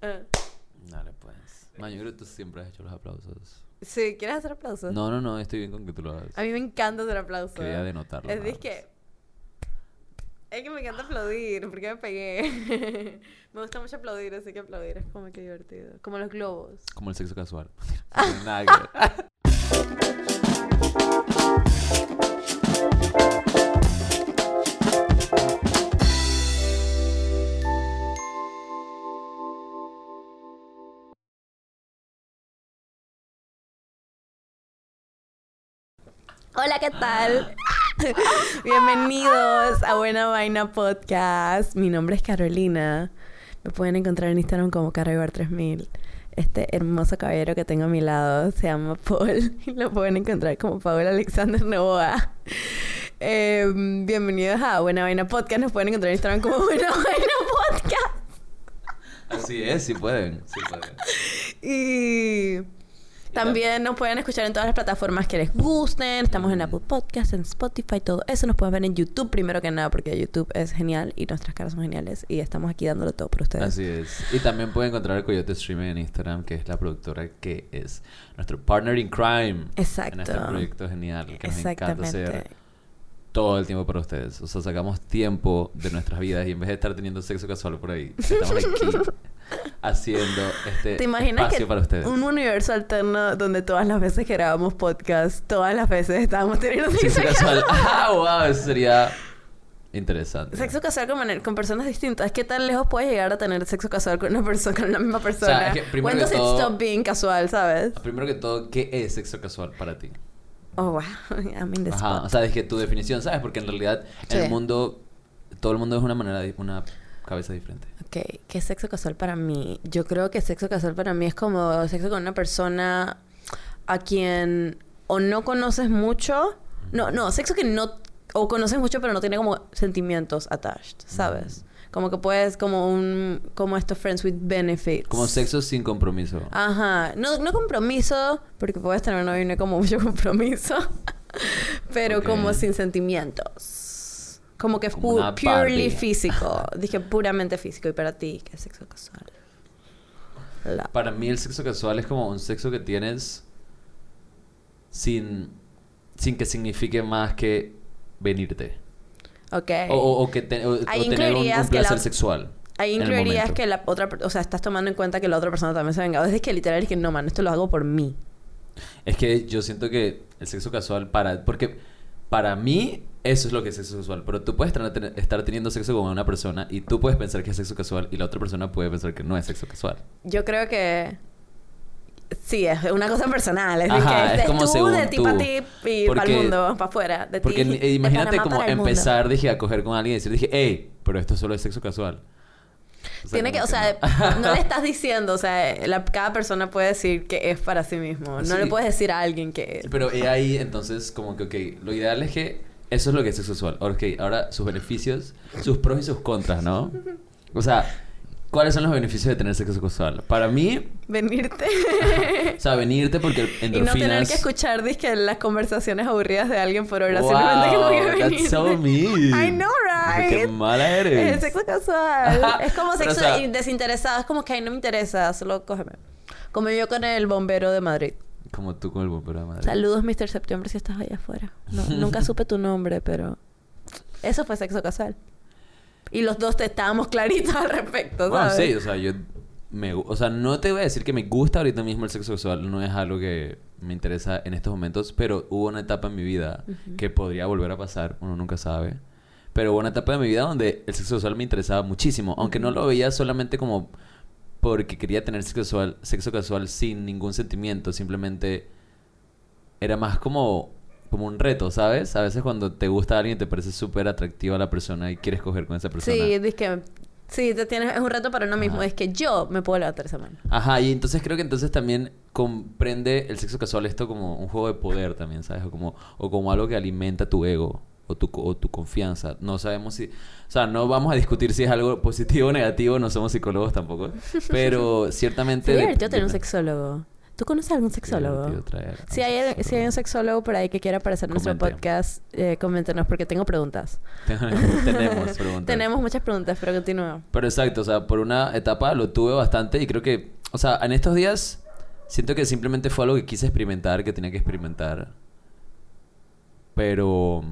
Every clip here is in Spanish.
Dale, pues. Que tú siempre has hecho los aplausos. Sí, ¿quieres hacer aplausos? No, no, no, estoy bien con que tú lo hagas. A mí me encanta hacer aplausos. Quería denotarlo. Es que. Es que me encanta aplaudir, porque me pegué. me gusta mucho aplaudir, así que aplaudir es como que divertido. Como los globos. Como el sexo casual. Nada Hola, ¿qué tal? Bienvenidos a Buena Vaina Podcast. Mi nombre es Carolina. Me pueden encontrar en Instagram como Carabar3000. Este hermoso caballero que tengo a mi lado se llama Paul y lo pueden encontrar como Paul Alexander Novoa. Eh, bienvenidos a Buena Vaina Podcast. Nos pueden encontrar en Instagram como Buena Vaina Podcast. Así es, sí pueden. Sí pueden. Y también nos pueden escuchar en todas las plataformas que les gusten. Estamos en Apple Podcasts, en Spotify, todo eso. Nos pueden ver en YouTube primero que nada porque YouTube es genial y nuestras caras son geniales. Y estamos aquí dándolo todo por ustedes. Así es. Y también pueden encontrar el Coyote Streaming en Instagram, que es la productora que es nuestro partner in crime. Exacto. En este proyecto genial que nos encanta hacer todo el tiempo para ustedes. O sea, sacamos tiempo de nuestras vidas y en vez de estar teniendo sexo casual por ahí, estamos aquí haciendo este ¿Te imaginas espacio que para ustedes. un universo alterno donde todas las veces que grabamos podcast, todas las veces estábamos teniendo Sexo casual. Ah, wow, eso sería interesante. Sexo casual con, personas distintas. ¿Qué tan lejos puedes llegar a tener sexo casual con una persona, con la misma persona? es que primero When que it todo- stop being casual, sabes? Primero que todo, ¿qué es sexo casual para ti? Oh, wow. I'm in the Ajá, spot. o sea, es que tu definición, ¿sabes? Porque en realidad en el mundo, todo el mundo es una manera, una cabeza diferente. Ok, ¿qué es sexo casual para mí? Yo creo que sexo casual para mí es como sexo con una persona a quien o no conoces mucho. No, no, sexo que no. O conoces mucho, pero no tiene como sentimientos attached, ¿sabes? Como que puedes, como un. Como estos friends with benefits. Como sexo sin compromiso. Ajá. No, no compromiso, porque puedes tener novio y no hay como mucho compromiso. pero como sin sentimientos. Como que Como pu- purely Barbie. físico. Dije puramente físico. Y para ti, ¿qué es sexo casual? La- Para mí el sexo casual es como un sexo que tienes sin, sin que signifique más que venirte. Ok. O, o- o que te- o- tener un, un que la- placer sexual. Ahí incluirías que la otra... O sea, estás tomando en cuenta que la otra persona también se ha vengado. Es que literal es que no, man. Esto lo hago por mí. Es que yo siento que el sexo casual para... Porque para mí eso es lo que es sexo casual. Pero tú puedes estar teniendo sexo con una persona y tú puedes pensar que es sexo casual y la otra persona puede pensar que no es sexo casual. Yo creo que... Sí, es una cosa personal. Es, Ajá, que es de como tú, según de ti para ti y para el mundo, para afuera. De Porque eh, de imagínate como empezar, dije, a coger con alguien y decir, dije, hey, pero esto solo es sexo casual. O sea, Tiene que, o sea, no. no le estás diciendo, o sea, la- cada persona puede decir que es para sí mismo. No Sí. le puedes decir a alguien que es. Pero ahí, entonces, como que, ok, lo ideal es que eso es lo que es sexo sexual. Ok, ahora sus beneficios, sus pros y sus contras, ¿no? O sea, ¿cuáles son los beneficios de tener sexo sexual? Para mí, Venirte. o sea, venirte porque y no endorfinas... tener que escuchar dizque, las conversaciones aburridas de alguien por hora. Wow, simplemente que venirte. that's so mean. I know, Qué right? mala eres. Es sexo casual. Es como sexo o sea- in- desinteresado. Es como que ay, no me interesa, solo cógeme. Como yo con el bombero de Madrid. Como tú con el bombero de Madrid. Saludos, Mr. Septiembre, si estás allá afuera. No, nunca supe tu nombre, pero eso fue sexo casual. Y los dos te estábamos claritos al respecto, Bueno, ¿sabes? sí, o sea, yo me, o sea, no te voy a decir que me gusta ahorita mismo el sexo sexual, no es algo que me interesa en estos momentos, pero hubo una etapa en mi vida que podría volver a pasar, uno nunca sabe. Pero hubo una etapa de mi vida donde el sexo sexual me interesaba muchísimo, aunque no lo veía solamente como porque quería tener sexo casual, sexo casual sin ningún sentimiento, simplemente era más como como un reto, ¿sabes? A veces cuando te gusta alguien te parece súper atractiva la persona y quieres coger con esa persona. Sí, es que sí, te tienes, es un reto para uno mismo. Ajá. Es que yo me puedo levantar esa mano. Ajá, y entonces creo que entonces también comprende el sexo casual esto como un juego de poder también, ¿sabes? O como, o como algo que alimenta tu ego o tu, o tu confianza. No sabemos si... O sea, no vamos a discutir si es algo positivo o negativo, no somos psicólogos tampoco. Pero ciertamente... De- divertido tener un sexólogo. ¿Tú conoces algún sexólogo? a Si hay, si hay un sexólogo. sexólogo por ahí que quiera aparecer en nuestro podcast, eh, coméntenos porque tengo preguntas. Tenemos preguntas. Tenemos muchas preguntas, pero continúa. Pero exacto, o sea, por una etapa lo tuve bastante y creo que, o sea, en estos días siento que simplemente fue algo que quise experimentar, que tenía que experimentar. Pero...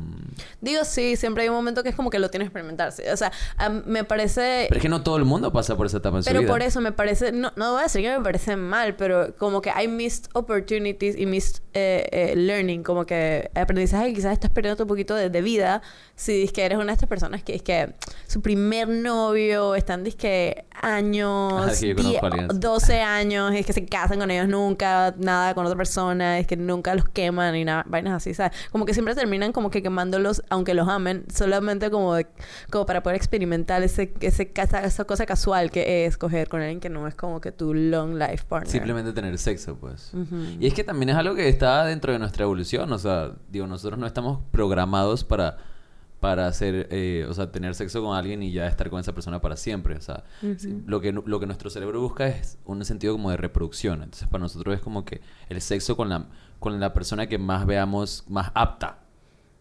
Digo, sí, siempre hay un momento que es como que lo tienes que experimentar. sí. O sea, am- me parece... Pero es que no todo el mundo pasa por esa etapa en su Pero vida. por eso me parece, no, no voy a decir que me parece mal, pero como que hay missed opportunities y missed eh, eh, learning, como que aprendizaje que quizás estás perdiendo un poquito de, de vida si es que eres una de estas personas que es que su primer novio están que años, Ajá, sí, yo conozco 10, a alguien así. 12 años, es que se casan con ellos nunca, nada con otra persona, es que nunca los queman y nada, vainas así, ¿sabes? Como que siempre terminan como que quemándolos, aunque los amen, solamente como, de- como para poder experimentar ese, ese, casa- esa cosa casual que es coger con alguien que no es como que tu long life partner. Simplemente tener sexo, pues. Ujú. Y es que también es algo que está dentro de nuestra evolución. O sea, digo, nosotros no estamos programados para, para hacer, eh, o sea, tener sexo con alguien y ya estar con esa persona para siempre. O sea, sí, lo, que, lo que nuestro cerebro busca es un sentido como de reproducción. Entonces, para nosotros es como que el sexo con la, con la persona que más veamos más apta.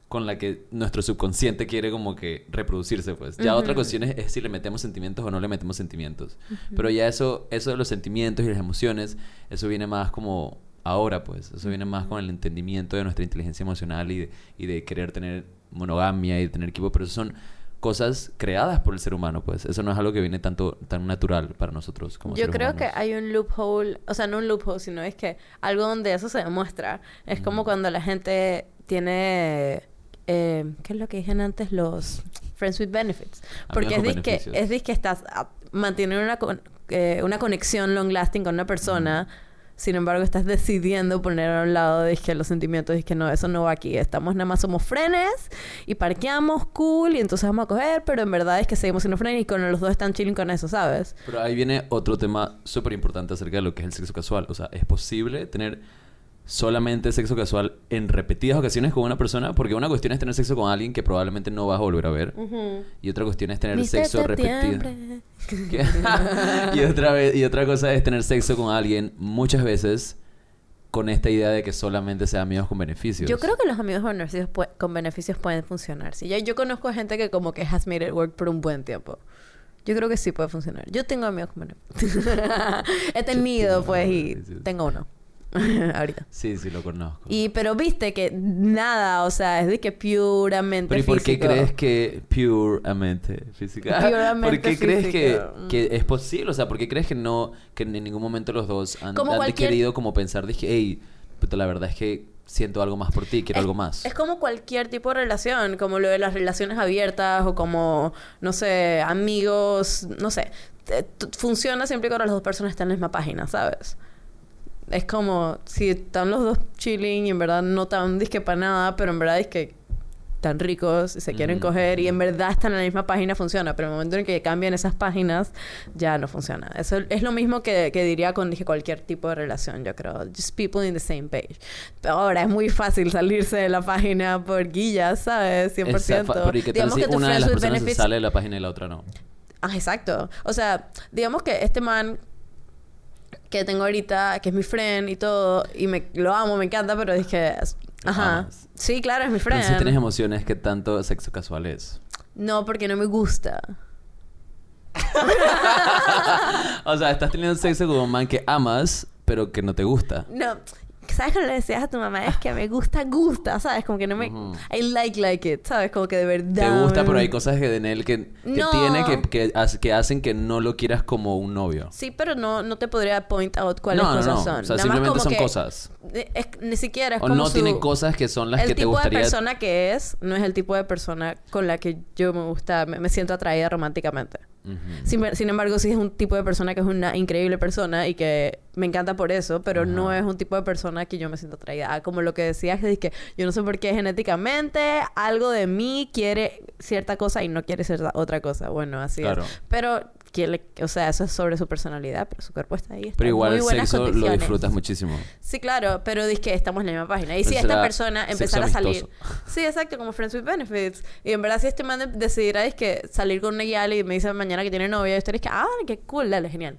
Con la que nuestro subconsciente quiere como que reproducirse, pues. Ya otra cuestión es, es si le metemos sentimientos o no le metemos sentimientos. Pero ya eso, eso de los sentimientos y las emociones, eso viene más como ahora, pues. Eso viene más con el entendimiento de nuestra inteligencia emocional y de, y de querer tener monogamia y de tener equipo. Pero eso son cosas creadas por el ser humano, pues. Eso no es algo que viene tanto tan natural para nosotros como Yo seres creo humanos. que hay un loophole, o sea, no un loophole, sino es que algo donde eso se demuestra. Es como cuando la gente tiene, eh, ¿qué es lo que dije antes? Los friends with benefits. Porque es con que beneficios. es dis que estás a- manteniendo una, con- eh, una conexión long lasting con una persona. Sin embargo, estás decidiendo poner a un lado que los sentimientos, que no, eso no va aquí. Estamos nada más somos frenes y parqueamos cool y entonces vamos a coger, pero en verdad es que seguimos siendo frenes y con los dos están chilling con eso, ¿sabes? Pero ahí viene otro tema súper importante acerca de lo que es el sexo casual. O sea, ¿es posible tener solamente sexo casual en repetidas ocasiones con una persona? Porque una cuestión es tener sexo con alguien que probablemente no vas a volver a ver. Y otra cuestión es tener sexo repetido. Septiembre. ¿Qué? y, otra vez, y otra cosa es tener sexo con alguien muchas veces con esta idea de que solamente sean amigos con beneficios. Yo creo que los amigos con beneficios, con beneficios pueden funcionar. Sí, yo, yo conozco gente que como que has made it work por un buen tiempo. Yo creo que sí puede funcionar. Yo tengo amigos con beneficios. He tenido, pues, y tengo uno. Ahorita. Sí, sí, lo conozco. Y, pero viste que nada, o sea, es de que puramente Pero ¿y por qué físico. crees que puramente física? Puramente ¿Por qué crees que, físico. Que es posible? O sea, ¿por qué crees que no, que en ningún momento los dos han, Como han cualquier- querido como pensar, dije, hey, puta, la verdad es que siento algo más por ti, quiero Es- algo más? Es como cualquier tipo de relación, como lo de las relaciones abiertas o como, no sé, amigos, no sé. Funciona siempre cuando las dos personas están en la misma página, ¿sabes? Es como si están los dos chilling y en verdad no tan disque para nada, pero en verdad es que están ricos y se quieren Ujú. coger y en verdad están en la misma página funciona, pero en el momento en que cambian esas páginas ya no funciona. Eso es lo mismo que, que diría con dije cualquier tipo de relación, yo creo. Just people in the same page. Pero ahora es muy fácil salirse de la página por guillas, ¿sabes? 100%. Esa- pero ¿y qué tal Digamos si que una de las personas se sale de la página y la otra no? Ah, exacto. O sea, digamos que este man que tengo ahorita, que es mi friend y todo, y me lo amo, me encanta, pero es que... Lo Ajá. Sí, claro, es mi Pero friend. si tienes emociones, ¿qué tanto sexo casual es? No, porque no me gusta. o sea, estás teniendo sexo con un man que amas, pero que no te gusta. No, ¿sabes cómo le decías a tu mamá? Es que me gusta, gusta, ¿sabes? Como que no me... Ujú. I like, like it, ¿sabes? Como que de verdad... Te gusta, me- pero hay cosas que de él que, que No. tiene que, que, que hacen que no lo quieras como un novio. Sí, pero no, no te podría point out cuáles no, cosas no. son. O sea, Nada más simplemente como son que- cosas. es- ni siquiera es O como no su- tiene cosas que son las el que te tipo gustaría. de persona que es no es el tipo de persona con la que yo me gusta, me, me siento atraída románticamente. Sin, sin embargo, sí es un tipo de persona que es una increíble persona y que me encanta por eso, pero no es un tipo de persona que yo me siento atraída. Ah, Como lo que decías, es que yo no sé por qué genéticamente algo de mí quiere cierta cosa y no quiere cierta otra cosa. Bueno, así Claro. es. Pero, ¿quién le- o sea, eso es sobre su personalidad, pero su cuerpo está ahí. Está Pero igual muy el sexo lo disfrutas muchísimo. Sí, claro, pero dices que estamos en la misma página. Y si Pero esta persona empezara a salir. Sí, exacto, como Friends with Benefits. Y en verdad, si este man de- decidiera es que salir con una guial y me dice mañana que tiene novia, y usted dice que, ah, qué cool, dale, genial.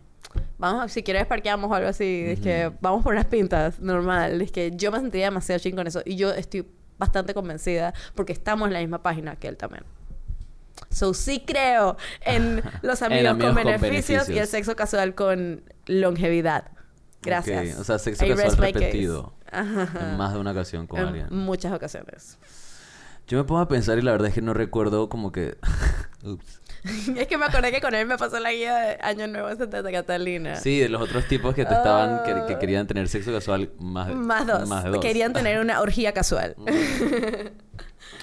vamos, si quieres parqueamos o algo así, es que vamos por unas pintas, normal, es que yo me sentiría demasiado ching con eso y yo estoy bastante convencida porque estamos en la misma página que él también. So sí creo en los En amigos, con, con beneficios, y el sexo casual con longevidad. Gracias. Ok, O sea, sexo I casual repetido. En más de una ocasión con En alguien. muchas ocasiones. Yo me pongo a pensar y la verdad es que no recuerdo como que... Ups. es que me acordé que con él me pasó la guía de Año Nuevo en Santa Catalina. Sí, de los otros tipos que te estaban... Que, que Ah. querían tener sexo casual más de, Más dos. Más de dos. Querían tener una orgía casual.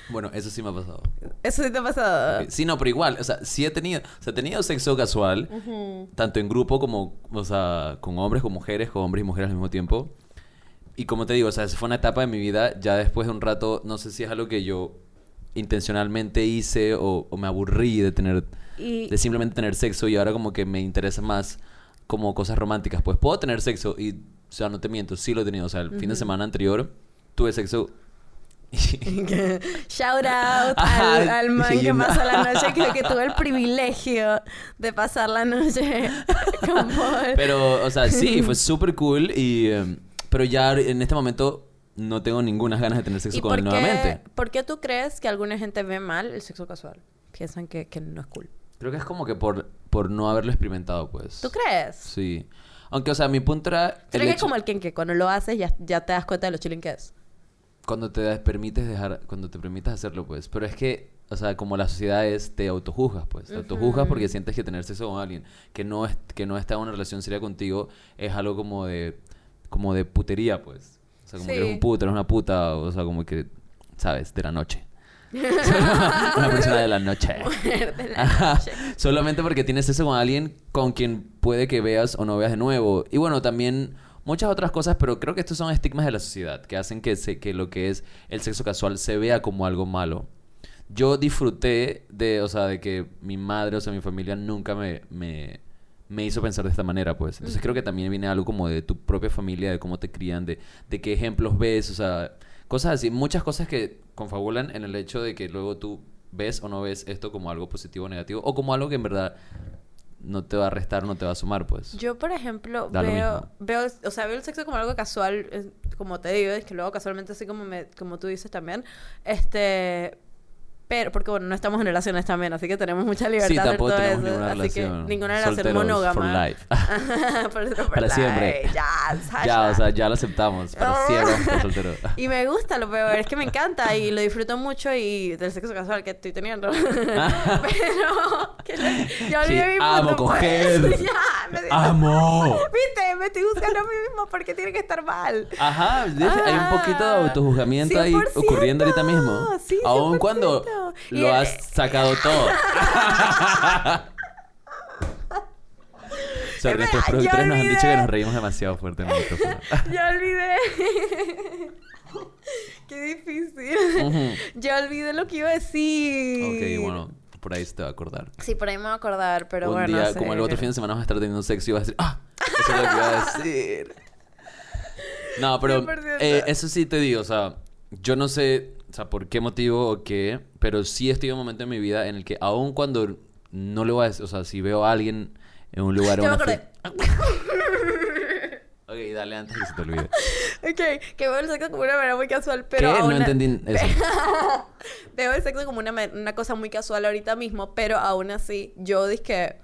Bueno, eso sí me ha pasado. ¿Eso sí te ha pasado? Sí, no, pero igual, o sea, sí he tenido, o sea, he tenido sexo casual, tanto en grupo como, o sea, con hombres, con mujeres, con hombres y mujeres al mismo tiempo. Y como te digo, o sea, esa fue una etapa de mi vida, ya después de un rato, no sé si es algo que yo intencionalmente hice o, o me aburrí de tener, Y- de simplemente tener sexo y ahora como que me interesa más como cosas románticas. Pues puedo tener sexo y, o sea, no te miento, sí lo he tenido. O sea, el fin de semana anterior tuve sexo Shout out Ajá, al, al man que no. pasa la noche, que, que tuve el privilegio de pasar la noche con Paul. Pero, o sea, sí, fue súper cool y... em, pero ya en este momento no tengo ninguna ganas de tener sexo ¿Y con él nuevamente. por qué tú crees que alguna gente ve mal el sexo casual? Piensan que, que no es cool. Creo que es como que por, por no haberlo experimentado, pues. ¿Tú crees? Sí. Aunque, o sea, mi punto era... Creo que es como el que cuando lo haces ya, ya te das cuenta de lo chilling que es. Cuando te permites dejar... Cuando te permites hacerlo, pues. Pero es que, o sea, como la sociedad es, te autojuzgas, pues. Te autojuzgas porque sientes que tener sexo con alguien que no, es, que no está en una relación seria contigo es algo como de... Como de putería, pues. O sea, como que eres un puto, eres una puta. O sea, como que... ¿Sabes? De la noche. una persona de la noche. De la noche. Solamente porque tienes eso con alguien con quien puede que veas o no veas de nuevo. Y bueno, también muchas otras cosas, pero creo que estos son estigmas de la sociedad que hacen que, se, que lo que es el sexo casual se vea como algo malo. Yo disfruté de, o sea, de que mi madre, o sea, mi familia nunca me, me, me hizo pensar de esta manera, pues. Entonces creo que también viene algo como de tu propia familia, de cómo te crían, de, de qué ejemplos ves, o sea, cosas así. Muchas cosas que confabulan en el hecho de que luego tú ves o no ves esto como algo positivo o negativo, o como algo que en verdad no te va a restar, no te va a sumar, pues. Yo, por ejemplo, Da veo, veo, o sea, veo el sexo como algo casual, como te digo, es que luego casualmente así como me, como tú dices también, este, pero, porque bueno, no estamos en relaciones también, así que tenemos mucha libertad Sí, tampoco todo tenemos eso, ninguna así relación. que ninguna relación monógama. for life. Por Para siempre. Yes, ya, o sea, ya lo aceptamos. Para siempre solteros. Y me gusta, lo peor es que me encanta y lo disfruto mucho y del sexo casual que estoy teniendo. Pero que le- ya olvidé Sí, mi amo punto, pues. coger. ya, me siento- ¡Amo! Viste, me estoy buscando a mí mismo porque tiene que estar mal. Ajá, ¿ves? hay un poquito de Ah, autojuzgamiento ahí 100%, ocurriendo ahorita mismo. sí, Aun 100%. cuando Lo has sacado todo. Sorry, nuestros productores nos han dicho que nos reímos demasiado fuerte en el micrófono. Ya olvidé. Qué difícil. Ya olvidé lo que iba a decir. ok, bueno, por ahí se te va a acordar. Sí, por ahí me voy a acordar, pero Un bueno. día, sí. como el otro fin de semana, vas a estar teniendo sexo y vas a decir, ¡ah! Eso es lo que iba a decir. No, pero 100%. eh, eso sí te digo, o sea, yo no sé, sea, por qué motivo o qué, pero sí estoy en un momento en mi vida en el que, aun cuando no le voy a decir, o sea, si veo a alguien en un lugar o Ya me acordé. Ok, dale antes que se te olvide. Ok, que veo el sexo como una manera muy casual, pero. ¿Qué? No entendí eso. Veo el sexo como una, una cosa muy casual ahorita mismo, pero aún así, yo dije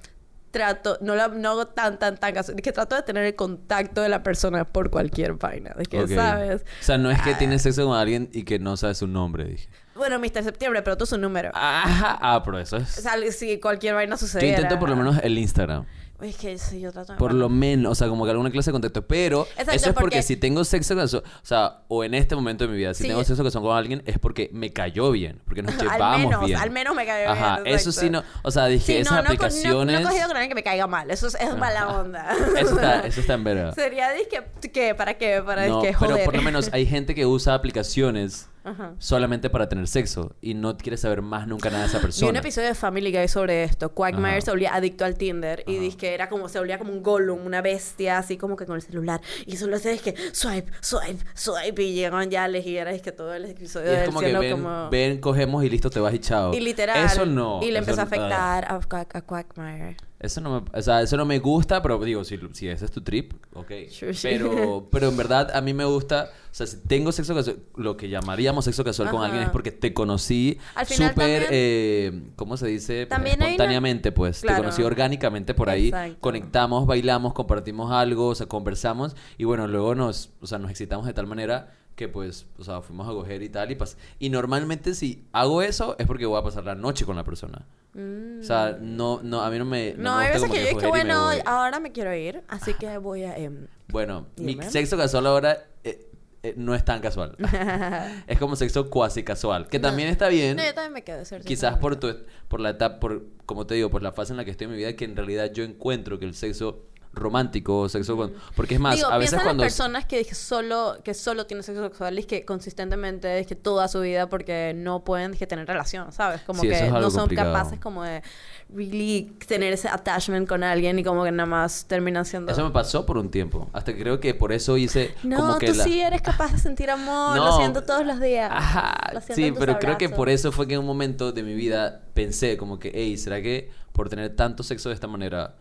trato, no, la, no hago tan, tan, tan es que trato de tener el contacto de la persona por cualquier vaina, de que. ¿sabes? O sea, no es que tienes sexo con alguien y que no sabes su nombre, dije. Bueno, Mr. Septiembre, pero tú su número. Ajá, ah, pero eso O es... sea, si cualquier vaina Yo sucediera. intento por lo menos el Instagram. Es que sí, yo trato de... Por lo menos, o sea, como que alguna clase de contacto. Pero Exacto, eso es porque, porque- si tengo sexo casual, o sea, o en este momento de mi vida, si Sí. tengo sexo casual con alguien, es porque me cayó bien, porque nos Al llevamos menos, bien. al menos me cayó Ajá, bien, eso exacto. sí no, o sea, dije, Sí, esas no, no, aplicaciones. No, no, he cogido con alguien que me caiga mal. Eso es, es mala onda. Eso está, eso está en verga. Sería disque, ¿qué? ¿Para qué? Para No, disque pero joder. por lo menos hay gente que usa aplicaciones Ajá. solamente para tener sexo y no quiere saber más nunca nada de esa Vi un persona. episodio de Family Guy sobre esto. Quagmire Ajá. se volvía adicto al Tinder y dice que era como, se volvía como un Gollum, una bestia, así como que con el celular. Y solo hacía es que swipe, swipe, swipe. Y llegaban ya a elegir, era es que todo el Y episodio es del como que ven, como... ven, cogemos y listo, te vas y chao. Y literal. Eso no. Y le eso empezó a no- ah. afectar a, a Quagmire. Eso no me, o sea, eso no me gusta, pero digo, si, si ese es tu trip, ok. Sure. Pero, pero en verdad a mí me gusta, o sea, si tengo sexo casual, lo que llamaríamos sexo casual con Ajá. alguien es porque te conocí súper, eh, ¿cómo se dice? También una- Espontáneamente, pues. Claro. Te conocí orgánicamente por ahí. Exacto. Conectamos, bailamos, compartimos algo, o sea, conversamos y bueno, luego nos, o sea, nos excitamos de tal manera que pues, o sea, fuimos a coger y tal y pas Y normalmente si hago eso es porque voy a pasar la noche con la persona. O sea, no, no, a mí no me... Mm. No, hay veces que yo y me bueno, ahora me quiero ir, así que voy a... em, Bueno, mi sexo casual ahora eh, eh, no es tan casual. es como sexo cuasi casual, que también está bien. No, yo también me quedo ser Quizás por tu, por la etapa, por, como te digo, por la fase en la que estoy en mi vida, que en realidad yo encuentro que el sexo romántico, sexo con... Porque es más, Digo, a veces cuando... las personas que solo que solo tienen sexo sexual y que consistentemente es que toda su vida porque no pueden tener relación, ¿sabes? Como Sí, que es no son complicado. capaces como de really tener ese attachment con alguien y como que nada más terminan siendo Eso me pasó por un tiempo. Hasta que creo que por eso hice No, como que tú la... sí eres capaz de sentir amor, lo No. siento todos los días. Ajá, Lo sí, pero creo que por eso fue que en un momento de mi vida pensé como que, hey, ¿será que por tener tanto sexo de esta manera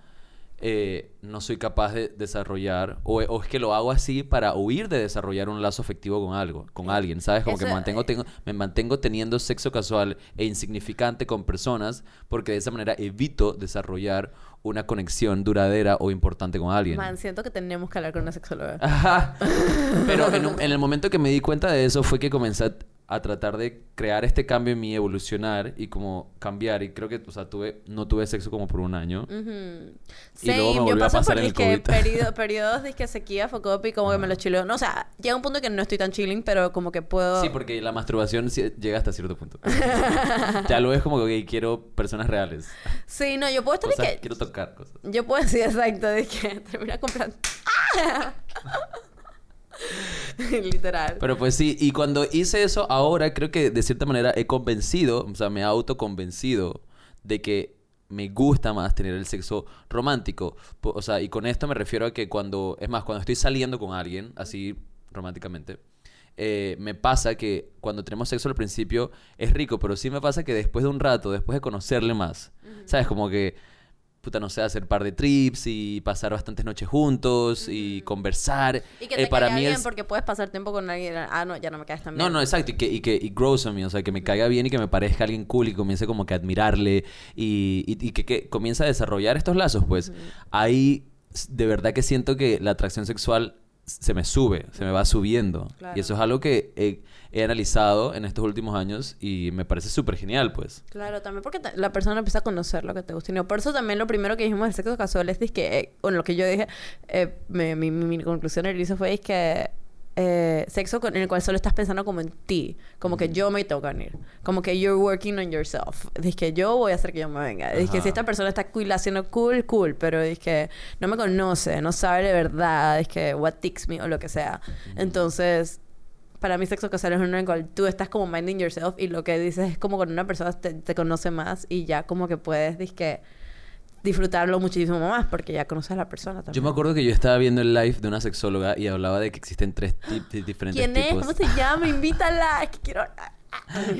eh, no soy capaz de desarrollar o, o es que lo hago así para huir de desarrollar un lazo afectivo con algo, con alguien, ¿sabes? Como que Eso, mantengo, eh, tengo, me mantengo teniendo sexo casual e insignificante con personas porque de esa manera evito desarrollar una conexión duradera o importante con alguien. Man, siento que tenemos que hablar con una sexóloga. Ajá. Pero en, un- en el momento que me di cuenta de eso fue que comencé a, a tratar de crear este cambio en mí, evolucionar y como cambiar. Y creo que, o sea, tuve, no tuve sexo como por un año. Ujú. Y luego me yo volvió a paso pasar por el COVID. periodo- periodos de sequía, focop y como que me lo chileo. No, o sea, llega un punto que no estoy tan chilling, pero como que puedo... Sí, porque la masturbación sí- llega hasta cierto punto. ya lo ves como que ok, quiero personas reales. Sí, no, yo puedo estar de Cosas- que... quiero tocar cosas. Yo puedo decir exacto, de que termina comprando... Literal. Pero pues sí, y cuando hice eso, ahora creo que de cierta manera he convencido, o sea, me he autoconvencido de que me gusta más tener el sexo romántico. O sea, y con esto me refiero a que cuando, es más, cuando estoy saliendo con alguien, así románticamente, eh, me pasa que cuando tenemos sexo al principio es rico, pero sí me pasa que después de un rato, después de conocerle más, ¿sabes? Como que, puta, no sé, hacer par de trips y pasar bastantes noches juntos y conversar. Y que eh, te para caiga mí bien porque puedes pasar tiempo con alguien. Ah, no, ya no me caes tan bien. no, no, exacto. Y que, y que y grows on me. O sea, que me caiga bien y que me parezca alguien cool y comience como que a admirarle y, y, y que, que comience a desarrollar estos lazos, pues. Ahí s- de verdad que siento que la atracción sexual se me sube, se me va subiendo. Claro. Y eso es algo que he, he analizado en estos últimos años y me parece súper genial, pues. Claro, también porque la persona empieza a conocer lo que te gusta. Y no, por eso también lo primero que dijimos del sexo casual es que, eh, bueno, lo que yo dije, eh, mi, mi, mi- mi conclusión inicio fue es que eh, sexo con- en el cual solo estás pensando como en ti, como que yo me tengo que venir, como que you're working on yourself. Dice que yo voy a hacer que yo me venga. Dice que si esta persona está cool, haciendo cool, cool, pero dice que no me conoce, no sabe de verdad, dice que what ticks me o lo que sea. Entonces, para mí sexo casual es uno en el cual tú estás como minding yourself y lo que dices es como con una persona te, te conoce más y ya como que puedes dizque, disfrutarlo muchísimo más porque ya conoces a la persona también. Yo me acuerdo que yo estaba viendo el live de una sexóloga y hablaba de que existen tres diferentes ¿Quién es? tipos. ¿Cómo se llama? Invítala. Es que quiero...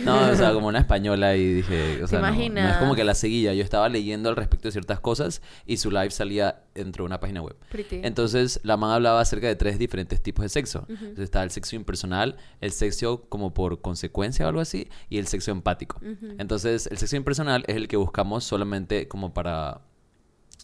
No, o sea, como una española y dije, o sea, no, no es como que la seguía. Yo estaba leyendo al respecto de ciertas cosas y su live salía dentro de una página web. Pretty. Entonces, la man hablaba acerca de tres diferentes tipos de sexo. Entonces, está el sexo impersonal, el sexo como por consecuencia o algo así, y el sexo empático. Entonces, el sexo impersonal es el que buscamos solamente como para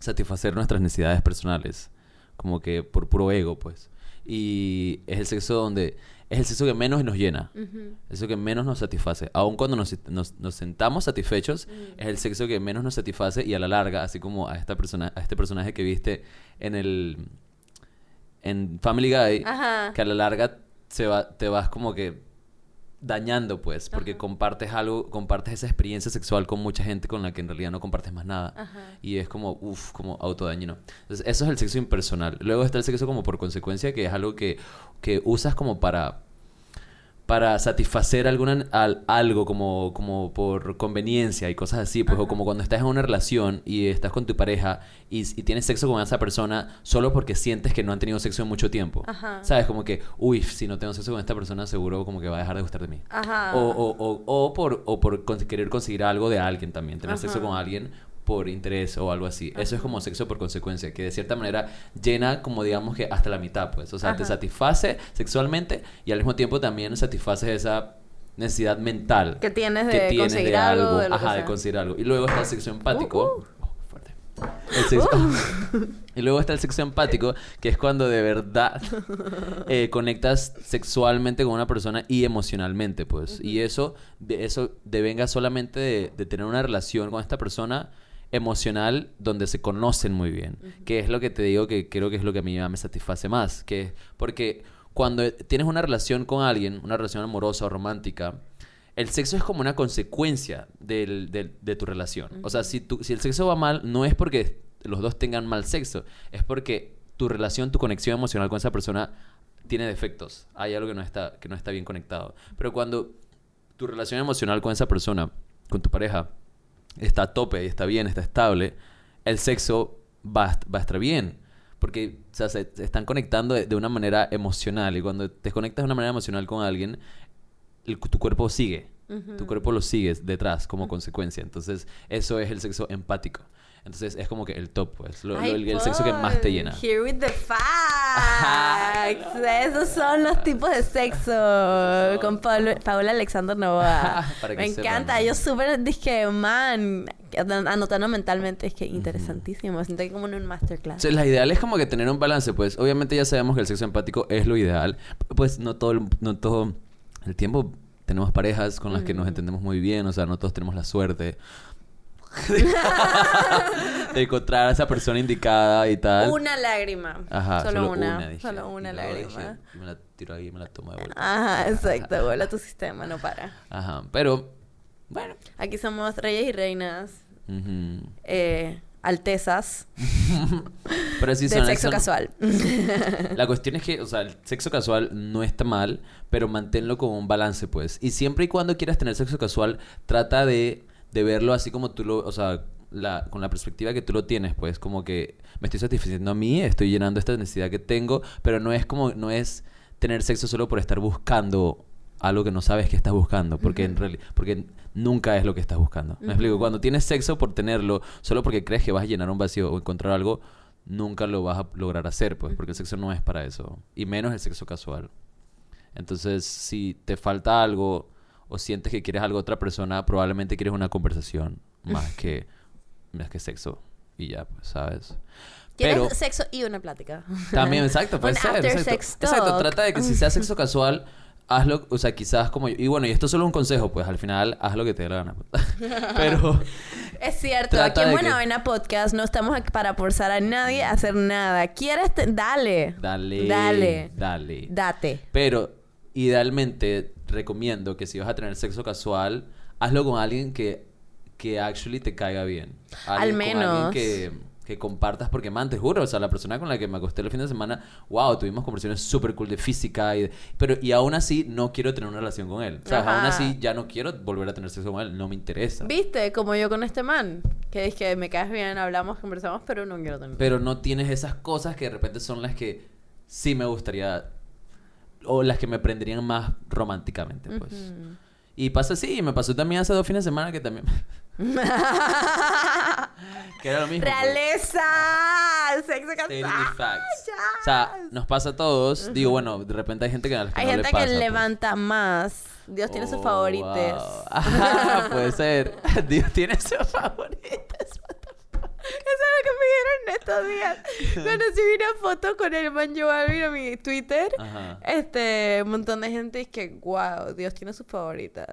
satisfacer nuestras necesidades personales, como que por puro ego, pues. Y es el sexo donde es el sexo que menos nos llena, Ujú. el que menos nos satisface. Aun cuando nos, nos, nos sentamos satisfechos, es el sexo que menos nos satisface y a la larga, así como a esta persona, a este personaje que viste en el en Family Guy, Ajá. que a la larga se va, te vas como que dañando, pues, porque Ajá. compartes algo, compartes esa experiencia sexual con mucha gente con la que en realidad no compartes más nada. Ajá. Y es como, uff, como autodañino. Entonces, eso es el sexo impersonal. Luego está el sexo como por consecuencia, que es algo que, que usas como para para satisfacer alguna, al- algo como, como por conveniencia y cosas así, pues, o Ajá. como cuando estás en una relación y estás con tu pareja y, y tienes sexo con esa persona solo porque sientes que no han tenido sexo en mucho tiempo. Ajá. ¿Sabes? Como que, uy, si no tengo sexo con esta persona, seguro como que va a dejar de gustar de mí. Ajá. O, o, o, o por, o por querer conseguir algo de alguien también, tener sexo Ajá. con alguien por interés o algo así. Eso es como sexo por consecuencia, que de cierta manera llena como digamos que hasta la mitad, pues. O sea, te satisface sexualmente y al mismo tiempo también satisfaces esa necesidad mental Que tienes de conseguir algo, de Ajá, de conseguir algo. Y luego está el sexo empático. Uh, uh. Oh, fuerte. El sexo- y luego está el sexo empático, que es cuando de verdad eh, conectas sexualmente con una persona y emocionalmente, pues. Y eso, de, eso devenga solamente de, de tener una relación con esta persona emocional donde se conocen muy bien. Que es lo que te digo que creo que es lo que a mí me satisface más. Que, porque cuando tienes una relación con alguien, una relación amorosa o romántica, el sexo es como una consecuencia del- del- de tu relación. O sea, si, tu, si el sexo va mal, no es porque los dos tengan mal sexo, es porque tu relación, tu conexión emocional con esa persona tiene defectos. Hay algo que no está, que no está bien conectado. Pero cuando tu relación emocional con esa persona, con tu pareja, está a tope y está bien, está estable, el sexo va, a va a estar bien. Porque o sea, se, se están conectando de, de una manera emocional. Y cuando te conectas de una manera emocional con alguien, el- tu cuerpo sigue. Tu cuerpo lo sigue detrás como consecuencia. Entonces, eso es el sexo empático. Entonces, es como que el top, pues. Lo- lo- Ay, el, el sexo que más te llena. Here with the facts. Esos son los tipos de sexo con Paul- Paula Alexander Novoa. Me sepan. encanta. Yo súper dije, man, an- anotando mentalmente, es que interesantísimo. Siento que como en un masterclass. Entonces, la ideal es como que tener un balance, pues. Obviamente ya sabemos que el sexo empático es lo ideal. Pues no todo, no todo el tiempo tenemos parejas con las que nos entendemos muy bien. O sea, no todos tenemos la suerte de encontrar a esa persona indicada y tal. Una lágrima. Ajá, solo, una. dije. solo una lágrima. dije, me la tiro ahí y me la tomo de vuelta. Ajá, exacto. Vuela tu sistema, no para. Ajá, pero bueno. Aquí somos reyes y reinas, eh, altezas Pero sí son sexo son- casual. La cuestión es que, o sea, el sexo casual no está mal, pero manténlo como un balance, pues. Y siempre y cuando quieras tener sexo casual, trata de, de verlo así como tú lo, o sea, la, con la perspectiva que tú lo tienes, pues, como que me estoy satisfaciendo a mí, estoy llenando esta necesidad que tengo, pero no es como, no es tener sexo solo por estar buscando algo que no sabes que estás buscando, porque en realidad, porque nunca es lo que estás buscando. Me explico, cuando tienes sexo por tenerlo, solo porque crees que vas a llenar un vacío o encontrar algo, nunca lo vas a lograr hacer, pues, porque el sexo no es para eso, y menos el sexo casual. Entonces, si te falta algo o sientes que quieres algo de otra persona, probablemente quieres una conversación más que más que sexo y ya, pues, ¿sabes? ¿Quieres Pero sexo y una plática? también, exacto, puede ser. after Exacto. sex Exacto, trata de que si sea sexo casual, hazlo, o sea, quizás como... Y bueno, y esto es solo un consejo, pues al final haz lo que te dé la gana. pues. Pero... Es cierto, aquí en Buena que- Vaina Podcast no estamos aquí para forzar a nadie a hacer nada. ¿Quieres? te- Dale. Dale. Dale. Dale. Date. Pero idealmente recomiendo que si vas a tener sexo casual, hazlo con alguien que, que actually te caiga bien. Al Alguien- con menos. alguien que, que compartas, porque man, te juro, o sea, la persona con la que me acosté el fin de semana, wow, tuvimos conversaciones súper cool de física, y de- pero y aún así no quiero tener una relación con él. O sea, Ajá. aún así ya no quiero volver a tener sexo con él, no me interesa. ¿Viste? Como yo con este man. Que es que me caes bien, hablamos, conversamos, pero no quiero tener. Pero no tienes esas cosas que de repente son las que sí me gustaría, o las que me prenderían más románticamente, pues. Y pasa así, me pasó también hace dos fines de semana que también... que era lo mismo. pues. ¡Realeza! ¡Sexo Stating casual! O sea, nos pasa a todos. Digo, bueno, de repente hay gente que a las que Hay no gente le pasa. que pues. levanta más. Dios tiene sus Oh, favoritos. wow. Ajá, puede ser. Dios tiene sus favoritos. Eso es lo que me dieron en estos días. Cuando subí una foto con el man Joe Alvin a mi Twitter, Ajá. este, un montón de gente es que, wow, Dios tiene sus favoritas.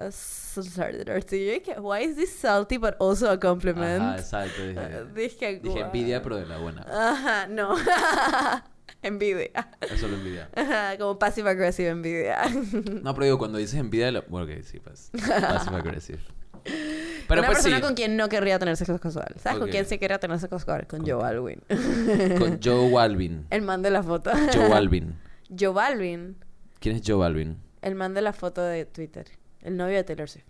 Dije, why is this salty but also a compliment? Ajá, exacto. Dije, Ah, Dije, dije guau. envidia, pero de la buena. Ajá, no. envidia. Es solo envidia. Ajá, Como passive aggressive envidia. No, pero digo, cuando dices envidia la... Bueno, ok, sí, pues. Passive aggressive. Pero Una pues persona sí. con quien no querría tener sexo casual. ¿Sabes con quién se quería tener sexo casual? Con Joe Alvin. Con Joe Balvin. El man de la foto. Joe Balvin. Joe Balvin. ¿Quién es Joe Balvin? El man de la foto de Twitter. El novio de Taylor Swift.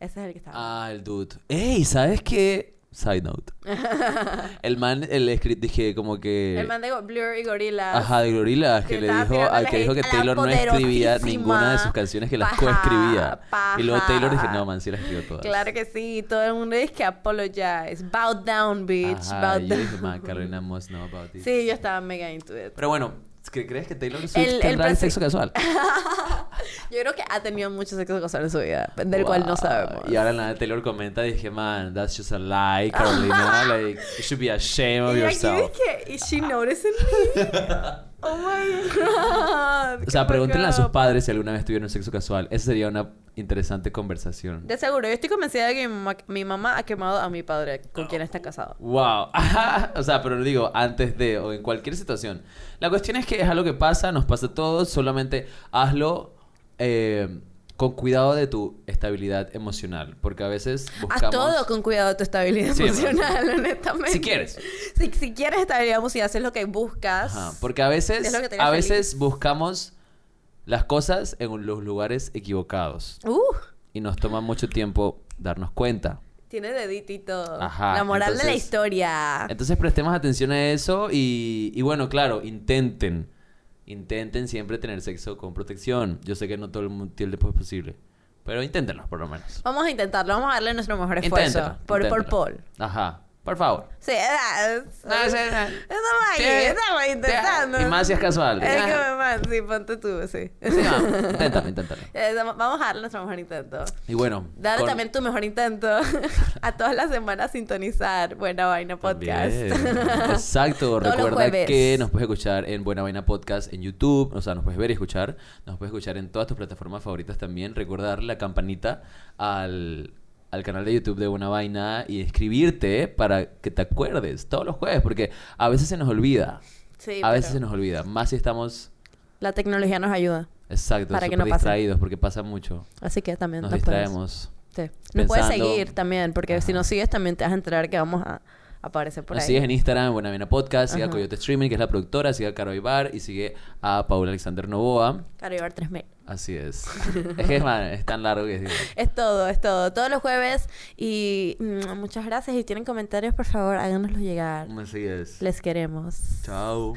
Ese es el que estaba. Ah, el dude. ¡Ey! ¿Sabes qué? Side note. el man, el escrito, dije como que... El man de Blur y Gorillaz. Ajá, de Gorillaz, que, Que le dijo, al que dijo que a Taylor no escribía ninguna de sus canciones, que las coescribía. Y luego Taylor dije, no, man, sí las escribió todas. Claro que sí, todo el mundo dice que apologize. Bow down, bitch. Ajá, bow yo down. dije, man, Carolina must know about this. Sí, yo estaba mega into it. Pero bueno, ¿cre- ¿crees que Taylor Swift El- el tendrá el presi- sexo casual? Yo creo que ha tenido mucho sexo casual en su vida, del cual no sabemos. Y ahora nada, Taylor comenta, dije, man, that's just a lie, Carolina. like, you should be ashamed of Y aquí yourself. dije, ¿is she noticing me? oh my god. O sea, pregúntenle a sus padres si alguna vez tuvieron sexo casual. Esa sería una interesante conversación. De seguro, yo estoy convencida de que mi mamá, mi mamá ha quemado a mi padre con quien está casado. Wow. o sea, pero digo, antes de o en cualquier situación. La cuestión es que es algo que pasa, nos pasa a todos, solamente hazlo eh, con cuidado de tu estabilidad emocional. Porque a veces buscamos... Haz todo con cuidado de tu estabilidad Sí, emocional, honestamente. Si quieres. Si, si quieres estabilidad emocional, haces lo que buscas. Ajá, porque a veces, a veces buscamos las cosas en los lugares equivocados. Uh, Y nos toma mucho tiempo darnos cuenta. tiene dedito y todo. Ajá, La moral de la historia. Entonces prestemos atención a eso y, y bueno, claro, intenten. Intenten siempre tener sexo con protección. Yo sé que no todo el mundo tiene es posible. Pero inténtenlo, por lo menos. Vamos a intentarlo, vamos a darle nuestro mejor esfuerzo. Por, por. Paul. Ajá. Por favor. Sí, es- No, ese- Estamos ahí, estamos intentando. Y más si es casual. Es que me man, sí, ponte tú, sí. Sí, vamos. Inténtalo, inténtalo. Eh, Vamos a darle nuestro mejor intento. Y bueno. Dale con- también tu mejor intento a todas las semanas sintonizar Buena Vaina Podcast. Exacto. Recuerda que nos puedes escuchar en Buena Vaina Podcast en YouTube. O sea, nos puedes ver y escuchar. Nos puedes escuchar en todas tus plataformas favoritas también. Recuerda darle la campanita al, al canal de YouTube de Buena Vaina y escribirte para que te acuerdes todos los jueves. Porque a veces se nos olvida. Sí, a veces se nos olvida. Más si estamos... la tecnología nos ayuda. Exacto, Para que no distraídos porque pasa mucho. Así que también Nos nos puedes- distraemos. Sí. Nos puedes seguir también, porque si nos sigues también te vas a enterar que vamos a aparecer por Nos ahí. sigues en Instagram, Buena Vaina Podcast, sigue a. Coyote Streaming, que es la productora, sigue a Caro Ibar y sigue a Paula Alexander Novoa. Caribar 3000. Así es. es que man, es tan largo que es Es todo, es todo. Todos los jueves. Y mm, muchas gracias. Y tienen comentarios, por favor, háganoslos llegar. Así es. Les queremos. Chao.